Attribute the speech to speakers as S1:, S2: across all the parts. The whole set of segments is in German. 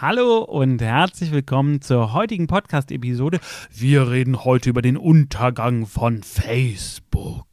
S1: Hallo und herzlich willkommen zur heutigen Podcast-Episode. Wir reden heute über den Untergang von Facebook.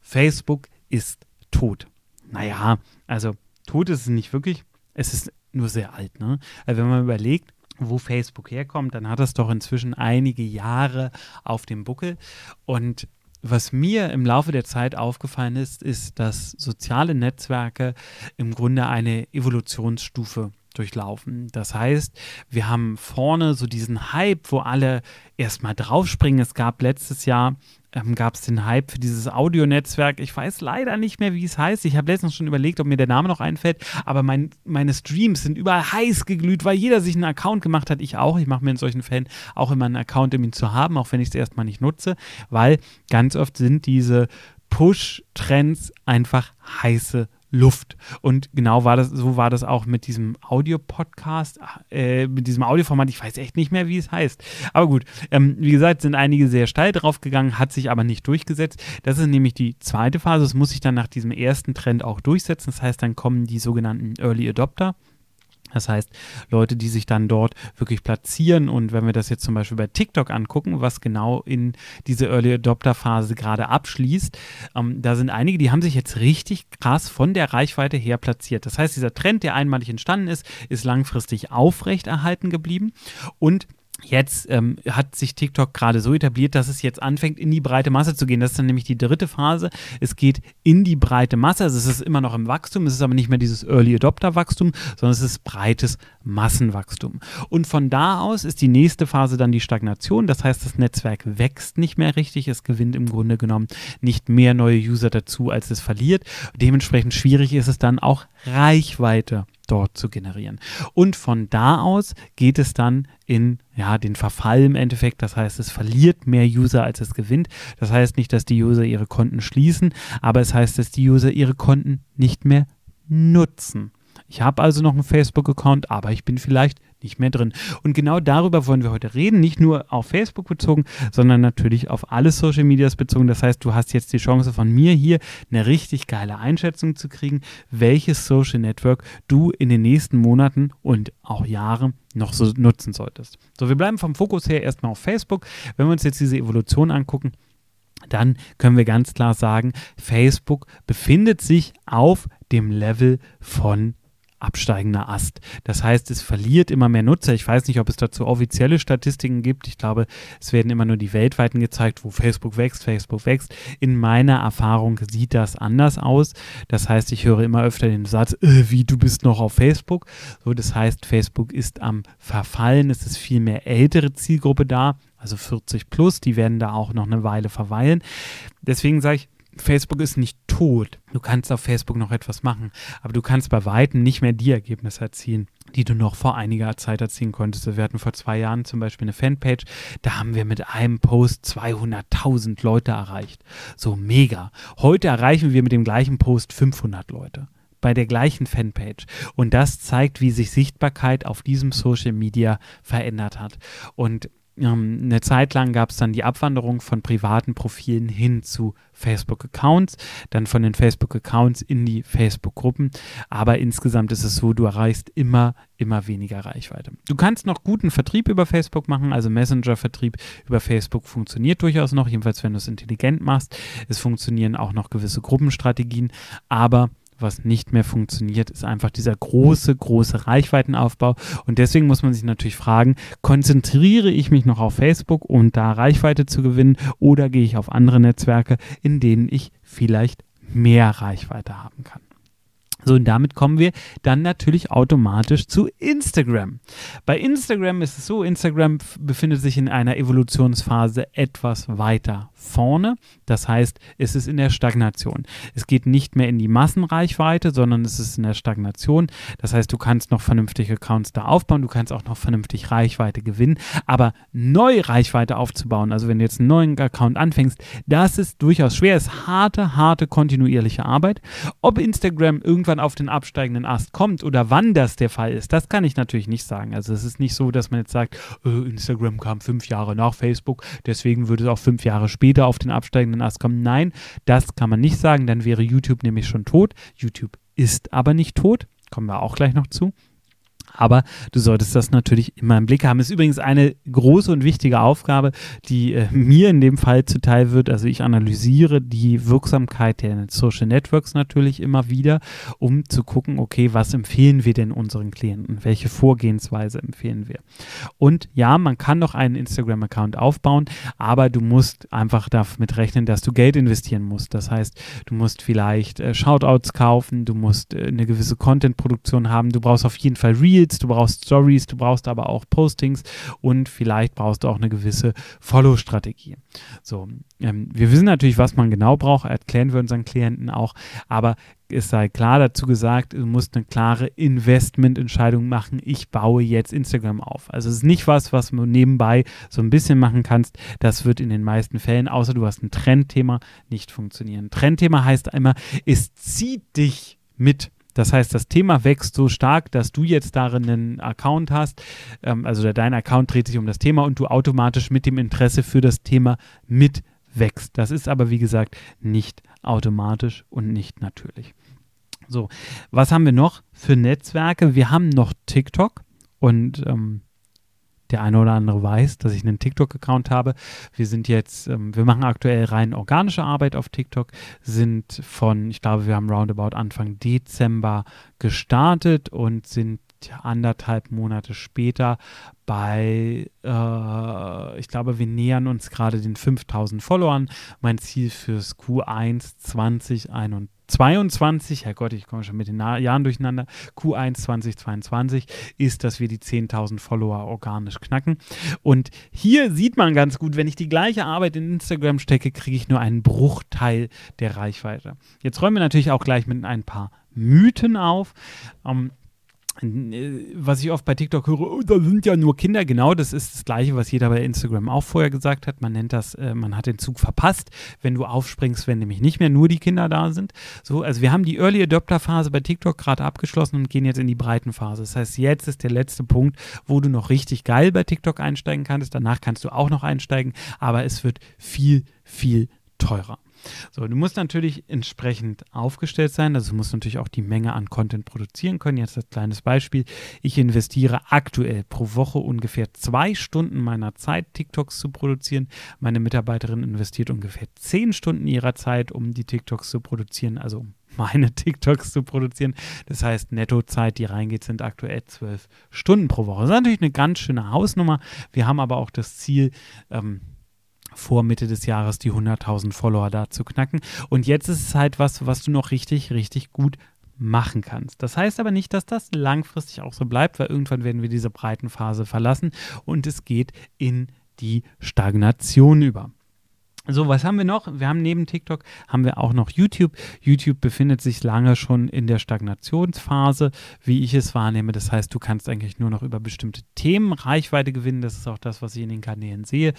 S1: Facebook ist tot. Naja, also tot ist es nicht wirklich. Es ist nur sehr alt. Ne? Also wenn man überlegt, wo Facebook herkommt, dann hat es doch inzwischen einige Jahre auf dem Buckel. Und was mir im Laufe der Zeit aufgefallen ist, ist, dass soziale Netzwerke im Grunde eine Evolutionsstufe durchlaufen. Das heißt, wir haben vorne so diesen Hype, wo alle erstmal draufspringen. Es gab letztes Jahr ähm, gab es den Hype für dieses Audionetzwerk. Ich weiß leider nicht mehr, wie es heißt. Ich habe letztens schon überlegt, ob mir der Name noch einfällt. Aber mein, meine Streams sind überall heiß geglüht, weil jeder sich einen Account gemacht hat. Ich auch. Ich mache mir in solchen Fällen auch immer einen Account, um ihn zu haben, auch wenn ich es erstmal nicht nutze, weil ganz oft sind diese Push-Trends einfach heiße Luft. Und genau war das, so war das auch mit diesem Audio-Podcast, äh, mit diesem Audioformat. Ich weiß echt nicht mehr, wie es heißt. Aber gut, ähm, wie gesagt, sind einige sehr steil drauf gegangen, hat sich aber nicht durchgesetzt. Das ist nämlich die zweite Phase. Es muss sich dann nach diesem ersten Trend auch durchsetzen. Das heißt, dann kommen die sogenannten Early Adopter. Das heißt, Leute, die sich dann dort wirklich platzieren und wenn wir das jetzt zum Beispiel bei TikTok angucken, was genau in diese Early Adopter Phase gerade abschließt, ähm, da sind einige, die haben sich jetzt richtig krass von der Reichweite her platziert. Das heißt, dieser Trend, der einmalig entstanden ist, ist langfristig aufrechterhalten geblieben und Jetzt ähm, hat sich TikTok gerade so etabliert, dass es jetzt anfängt, in die breite Masse zu gehen. Das ist dann nämlich die dritte Phase. Es geht in die breite Masse. Also es ist immer noch im Wachstum. Es ist aber nicht mehr dieses Early Adopter Wachstum, sondern es ist breites Massenwachstum. Und von da aus ist die nächste Phase dann die Stagnation. Das heißt, das Netzwerk wächst nicht mehr richtig. Es gewinnt im Grunde genommen nicht mehr neue User dazu, als es verliert. Dementsprechend schwierig ist es dann auch Reichweite dort zu generieren. Und von da aus geht es dann in ja, den Verfall im Endeffekt. Das heißt, es verliert mehr User, als es gewinnt. Das heißt nicht, dass die User ihre Konten schließen, aber es heißt, dass die User ihre Konten nicht mehr nutzen. Ich habe also noch einen Facebook-Account, aber ich bin vielleicht nicht mehr drin. Und genau darüber wollen wir heute reden, nicht nur auf Facebook bezogen, sondern natürlich auf alle Social Medias bezogen. Das heißt, du hast jetzt die Chance von mir hier eine richtig geile Einschätzung zu kriegen, welches Social Network du in den nächsten Monaten und auch Jahren noch so nutzen solltest. So, wir bleiben vom Fokus her erstmal auf Facebook. Wenn wir uns jetzt diese Evolution angucken, dann können wir ganz klar sagen, Facebook befindet sich auf dem Level von absteigender Ast. Das heißt, es verliert immer mehr Nutzer. Ich weiß nicht, ob es dazu offizielle Statistiken gibt. Ich glaube, es werden immer nur die weltweiten gezeigt, wo Facebook wächst, Facebook wächst. In meiner Erfahrung sieht das anders aus. Das heißt, ich höre immer öfter den Satz, äh, wie du bist noch auf Facebook. So, das heißt, Facebook ist am Verfallen. Es ist viel mehr ältere Zielgruppe da, also 40 plus. Die werden da auch noch eine Weile verweilen. Deswegen sage ich, Facebook ist nicht tot. Du kannst auf Facebook noch etwas machen, aber du kannst bei Weitem nicht mehr die Ergebnisse erzielen, die du noch vor einiger Zeit erzielen konntest. Wir hatten vor zwei Jahren zum Beispiel eine Fanpage, da haben wir mit einem Post 200.000 Leute erreicht. So mega. Heute erreichen wir mit dem gleichen Post 500 Leute bei der gleichen Fanpage. Und das zeigt, wie sich Sichtbarkeit auf diesem Social Media verändert hat. Und ähm, eine Zeit lang gab es dann die Abwanderung von privaten Profilen hin zu Facebook-Accounts, dann von den Facebook-Accounts in die Facebook-Gruppen. Aber insgesamt ist es so, du erreichst immer, immer weniger Reichweite. Du kannst noch guten Vertrieb über Facebook machen, also Messenger-Vertrieb über Facebook funktioniert durchaus noch, jedenfalls wenn du es intelligent machst. Es funktionieren auch noch gewisse Gruppenstrategien, aber was nicht mehr funktioniert, ist einfach dieser große, große Reichweitenaufbau. Und deswegen muss man sich natürlich fragen, konzentriere ich mich noch auf Facebook, um da Reichweite zu gewinnen, oder gehe ich auf andere Netzwerke, in denen ich vielleicht mehr Reichweite haben kann? So, und damit kommen wir dann natürlich automatisch zu Instagram. Bei Instagram ist es so, Instagram befindet sich in einer Evolutionsphase etwas weiter vorne. Das heißt, es ist in der Stagnation. Es geht nicht mehr in die Massenreichweite, sondern es ist in der Stagnation. Das heißt, du kannst noch vernünftige Accounts da aufbauen, du kannst auch noch vernünftig Reichweite gewinnen, aber neue Reichweite aufzubauen, also wenn du jetzt einen neuen Account anfängst, das ist durchaus schwer. Es ist harte, harte, kontinuierliche Arbeit. Ob Instagram irgendwann auf den absteigenden Ast kommt oder wann das der Fall ist, das kann ich natürlich nicht sagen. Also es ist nicht so, dass man jetzt sagt, äh, Instagram kam fünf Jahre nach Facebook, deswegen würde es auch fünf Jahre später auf den absteigenden Ast kommen. Nein, das kann man nicht sagen, dann wäre YouTube nämlich schon tot. YouTube ist aber nicht tot, kommen wir auch gleich noch zu. Aber du solltest das natürlich immer im Blick haben. Ist übrigens eine große und wichtige Aufgabe, die äh, mir in dem Fall zuteil wird. Also ich analysiere die Wirksamkeit der Social Networks natürlich immer wieder, um zu gucken, okay, was empfehlen wir denn unseren Klienten? Welche Vorgehensweise empfehlen wir? Und ja, man kann noch einen Instagram-Account aufbauen, aber du musst einfach damit rechnen, dass du Geld investieren musst. Das heißt, du musst vielleicht äh, Shoutouts kaufen, du musst äh, eine gewisse Content-Produktion haben, du brauchst auf jeden Fall Reels Reels, du brauchst Stories, du brauchst aber auch Postings und vielleicht brauchst du auch eine gewisse Follow-Strategie. So, ähm, wir wissen natürlich, was man genau braucht, erklären wir unseren Klienten auch, aber es sei klar dazu gesagt, du musst eine klare Investmententscheidung machen. Ich baue jetzt Instagram auf. Also es ist nicht was, was du nebenbei so ein bisschen machen kannst. Das wird in den meisten Fällen, außer du hast ein Trendthema, nicht funktionieren. Trendthema heißt einmal, es zieht dich mit. Das heißt, das Thema wächst so stark, dass du jetzt darin einen Account hast, ähm, also dein Account dreht sich um das Thema und du automatisch mit dem Interesse für das Thema mitwächst. Das ist aber, wie gesagt, nicht automatisch und nicht natürlich. So, was haben wir noch für Netzwerke? Wir haben noch TikTok und ähm, der eine oder andere weiß, dass ich einen TikTok-Account habe. Wir sind jetzt, ähm, wir machen aktuell rein organische Arbeit auf TikTok, sind von, ich glaube, wir haben roundabout Anfang Dezember gestartet und sind anderthalb Monate später bei, äh, ich glaube, wir nähern uns gerade den 5000 Followern. Mein Ziel fürs Q1 2021 22, Herrgott, ich komme schon mit den Jahren durcheinander, Q1 2022 ist, dass wir die 10.000 Follower organisch knacken. Und hier sieht man ganz gut, wenn ich die gleiche Arbeit in Instagram stecke, kriege ich nur einen Bruchteil der Reichweite. Jetzt räumen wir natürlich auch gleich mit ein paar Mythen auf. Ähm, was ich oft bei TikTok höre, oh, da sind ja nur Kinder. Genau, das ist das Gleiche, was jeder bei Instagram auch vorher gesagt hat. Man nennt das, äh, man hat den Zug verpasst, wenn du aufspringst, wenn nämlich nicht mehr nur die Kinder da sind. So, also wir haben die Early Adopter Phase bei TikTok gerade abgeschlossen und gehen jetzt in die Breitenphase. Das heißt, jetzt ist der letzte Punkt, wo du noch richtig geil bei TikTok einsteigen kannst. Danach kannst du auch noch einsteigen, aber es wird viel, viel teurer. So, du musst natürlich entsprechend aufgestellt sein. Also du musst natürlich auch die Menge an Content produzieren können. Jetzt als kleines Beispiel. Ich investiere aktuell pro Woche ungefähr zwei Stunden meiner Zeit, TikToks zu produzieren. Meine Mitarbeiterin investiert ungefähr zehn Stunden ihrer Zeit, um die TikToks zu produzieren. Also meine TikToks zu produzieren. Das heißt, Nettozeit, die reingeht, sind aktuell zwölf Stunden pro Woche. Das ist natürlich eine ganz schöne Hausnummer. Wir haben aber auch das Ziel, ähm, vor Mitte des Jahres die 100.000 Follower da zu knacken. Und jetzt ist es halt was, was du noch richtig, richtig gut machen kannst. Das heißt aber nicht, dass das langfristig auch so bleibt, weil irgendwann werden wir diese Breitenphase verlassen und es geht in die Stagnation über. So, was haben wir noch? Wir haben neben TikTok haben wir auch noch YouTube. YouTube befindet sich lange schon in der Stagnationsphase, wie ich es wahrnehme. Das heißt, du kannst eigentlich nur noch über bestimmte Themen Reichweite gewinnen. Das ist auch das, was ich in den Kanälen sehe.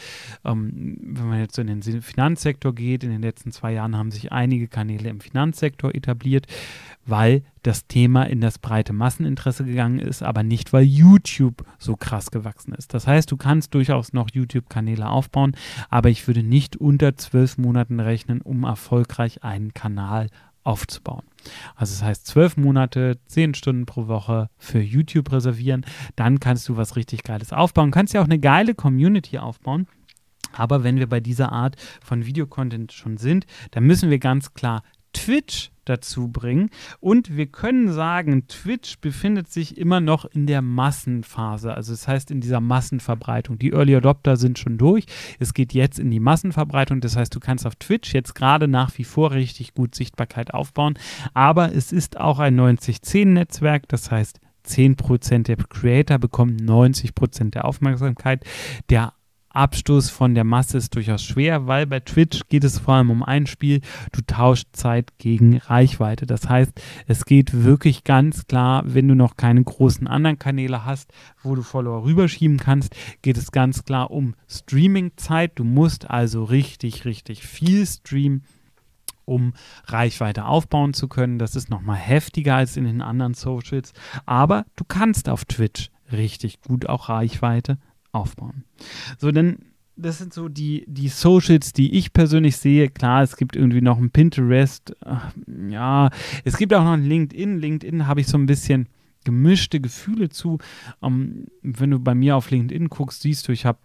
S1: Ähm, wenn man jetzt so in den Finanzsektor geht, in den letzten zwei Jahren haben sich einige Kanäle im Finanzsektor etabliert, weil das Thema in das breite Masseninteresse gegangen ist, aber nicht, weil YouTube so krass gewachsen ist. Das heißt, du kannst durchaus noch YouTube-Kanäle aufbauen, aber ich würde nicht unter zwölf Monaten rechnen, um erfolgreich einen Kanal aufzubauen. Also das heißt, zwölf Monate, zehn Stunden pro Woche für YouTube reservieren, dann kannst du was richtig Geiles aufbauen. Kannst ja auch eine geile Community aufbauen. Aber wenn wir bei dieser Art von Videocontent schon sind, dann müssen wir ganz klar Twitch dazu bringen. Und wir können sagen, Twitch befindet sich immer noch in der Massenphase. Also das heißt in dieser Massenverbreitung. Die Early Adopter sind schon durch. Es geht jetzt in die Massenverbreitung. Das heißt, du kannst auf Twitch jetzt gerade nach wie vor richtig gut Sichtbarkeit aufbauen. Aber es ist auch ein 90-10-Netzwerk. Das heißt, 10% der Creator bekommen 90% der Aufmerksamkeit. Der Abstoß von der Masse ist durchaus schwer, weil bei Twitch geht es vor allem um ein Spiel. Du tauschst Zeit gegen Reichweite. Das heißt, es geht wirklich ganz klar, wenn du noch keine großen anderen Kanäle hast, wo du Follower rüberschieben kannst, geht es ganz klar um Streaming-Zeit. Du musst also richtig, richtig viel streamen um Reichweite aufbauen zu können. Das ist nochmal heftiger als in den anderen Socials. Aber du kannst auf Twitch richtig gut auch Reichweite aufbauen. So, dann das sind so die, die Socials, die ich persönlich sehe. Klar, es gibt irgendwie noch ein Pinterest. Ja, es gibt auch noch ein LinkedIn. LinkedIn habe ich so ein bisschen gemischte Gefühle zu. Ähm, wenn du bei mir auf LinkedIn guckst, siehst du, ich habe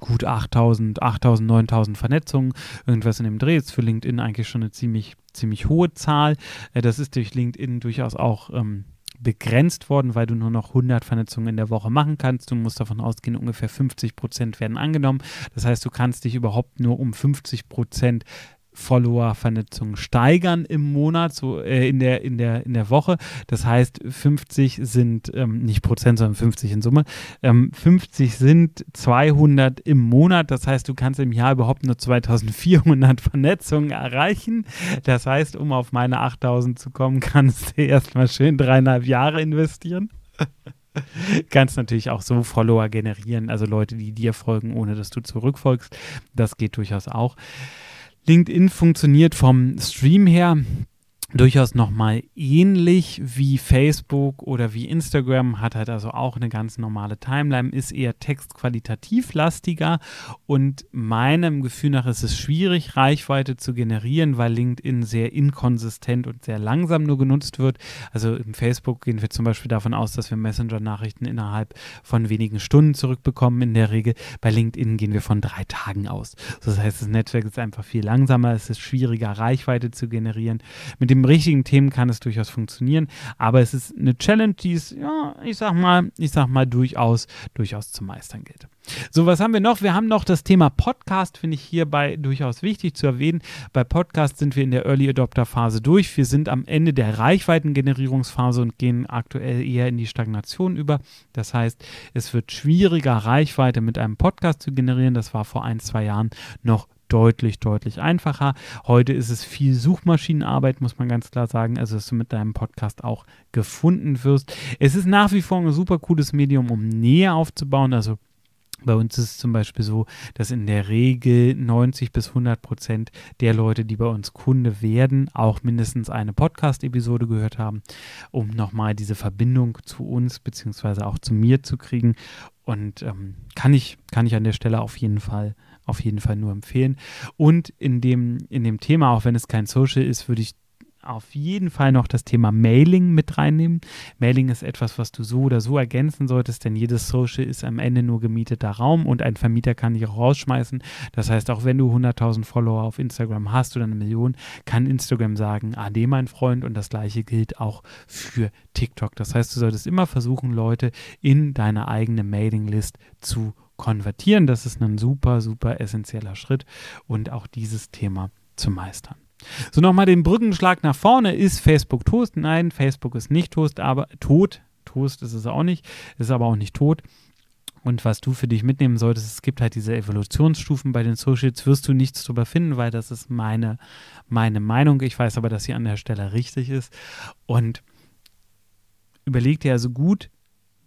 S1: gut 8000, 8000, 9000 Vernetzungen, irgendwas in dem Dreh. Ist für LinkedIn eigentlich schon eine ziemlich, ziemlich hohe Zahl. Äh, das ist durch LinkedIn durchaus auch ähm, begrenzt worden, weil du nur noch 100 Vernetzungen in der Woche machen kannst. Du musst davon ausgehen, ungefähr 50 Prozent werden angenommen. Das heißt, du kannst dich überhaupt nur um 50 Prozent Follower-Vernetzung steigern im Monat, so äh, in, der, in, der, in der Woche. Das heißt, 50 sind ähm, nicht Prozent, sondern 50 in Summe. Ähm, 50 sind 200 im Monat. Das heißt, du kannst im Jahr überhaupt nur 2400 Vernetzungen erreichen. Das heißt, um auf meine 8000 zu kommen, kannst du erstmal schön dreieinhalb Jahre investieren. kannst natürlich auch so Follower generieren, also Leute, die dir folgen, ohne dass du zurückfolgst. Das geht durchaus auch. LinkedIn funktioniert vom Stream her durchaus nochmal ähnlich wie Facebook oder wie Instagram, hat halt also auch eine ganz normale Timeline, ist eher textqualitativ lastiger und meinem Gefühl nach ist es schwierig, Reichweite zu generieren, weil LinkedIn sehr inkonsistent und sehr langsam nur genutzt wird. Also im Facebook gehen wir zum Beispiel davon aus, dass wir Messenger-Nachrichten innerhalb von wenigen Stunden zurückbekommen in der Regel. Bei LinkedIn gehen wir von drei Tagen aus. Das heißt, das Netzwerk ist einfach viel langsamer, es ist schwieriger, Reichweite zu generieren. Mit dem den richtigen Themen kann es durchaus funktionieren, aber es ist eine Challenge, die es, ja, ich sag mal, ich sag mal, durchaus, durchaus zu meistern gilt. So, was haben wir noch? Wir haben noch das Thema Podcast, finde ich hierbei durchaus wichtig zu erwähnen. Bei Podcast sind wir in der Early Adopter Phase durch. Wir sind am Ende der Reichweitengenerierungsphase und gehen aktuell eher in die Stagnation über. Das heißt, es wird schwieriger, Reichweite mit einem Podcast zu generieren. Das war vor ein, zwei Jahren noch deutlich, deutlich einfacher. Heute ist es viel Suchmaschinenarbeit, muss man ganz klar sagen, also dass du mit deinem Podcast auch gefunden wirst. Es ist nach wie vor ein super cooles Medium, um Nähe aufzubauen, also bei uns ist es zum Beispiel so, dass in der Regel 90 bis 100 Prozent der Leute, die bei uns Kunde werden, auch mindestens eine Podcast-Episode gehört haben, um nochmal diese Verbindung zu uns beziehungsweise auch zu mir zu kriegen. Und ähm, kann, ich, kann ich an der Stelle auf jeden Fall auf jeden Fall nur empfehlen. Und in dem, in dem Thema, auch wenn es kein Social ist, würde ich auf jeden Fall noch das Thema Mailing mit reinnehmen. Mailing ist etwas, was du so oder so ergänzen solltest, denn jedes Social ist am Ende nur gemieteter Raum und ein Vermieter kann dich auch rausschmeißen. Das heißt, auch wenn du 100.000 Follower auf Instagram hast oder eine Million, kann Instagram sagen, ade mein Freund und das gleiche gilt auch für TikTok. Das heißt, du solltest immer versuchen, Leute in deine eigene Mailinglist zu konvertieren. Das ist ein super, super essentieller Schritt und auch dieses Thema zu meistern. So, nochmal den Brückenschlag nach vorne. Ist Facebook Toast? Nein, Facebook ist nicht Toast, aber tot. Toast ist es auch nicht, ist aber auch nicht tot. Und was du für dich mitnehmen solltest, es gibt halt diese Evolutionsstufen bei den Socials, wirst du nichts drüber finden, weil das ist meine, meine Meinung. Ich weiß aber, dass sie an der Stelle richtig ist. Und überleg dir also gut,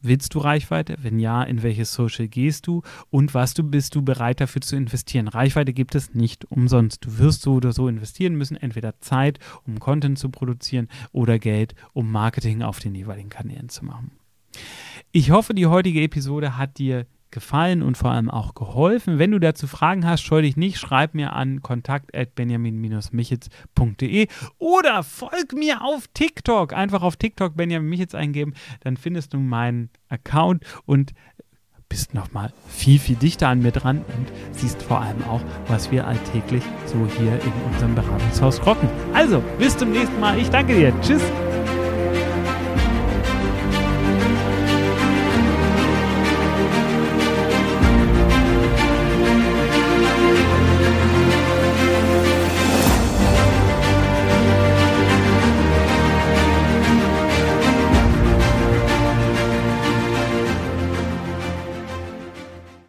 S1: Willst du Reichweite? Wenn ja, in welches Social gehst du? Und was du bist du bereit dafür zu investieren? Reichweite gibt es nicht umsonst. Du wirst so oder so investieren müssen, entweder Zeit, um Content zu produzieren oder Geld, um Marketing auf den jeweiligen Kanälen zu machen. Ich hoffe, die heutige Episode hat dir gefallen und vor allem auch geholfen. Wenn du dazu Fragen hast, scheu dich nicht, schreib mir an kontakt.benjamin-michitz.de oder folg mir auf TikTok. Einfach auf TikTok Benjamin Michitz eingeben, dann findest du meinen Account und bist nochmal viel, viel dichter an mir dran und siehst vor allem auch, was wir alltäglich so hier in unserem Beratungshaus rocken. Also, bis zum nächsten Mal. Ich danke dir. Tschüss.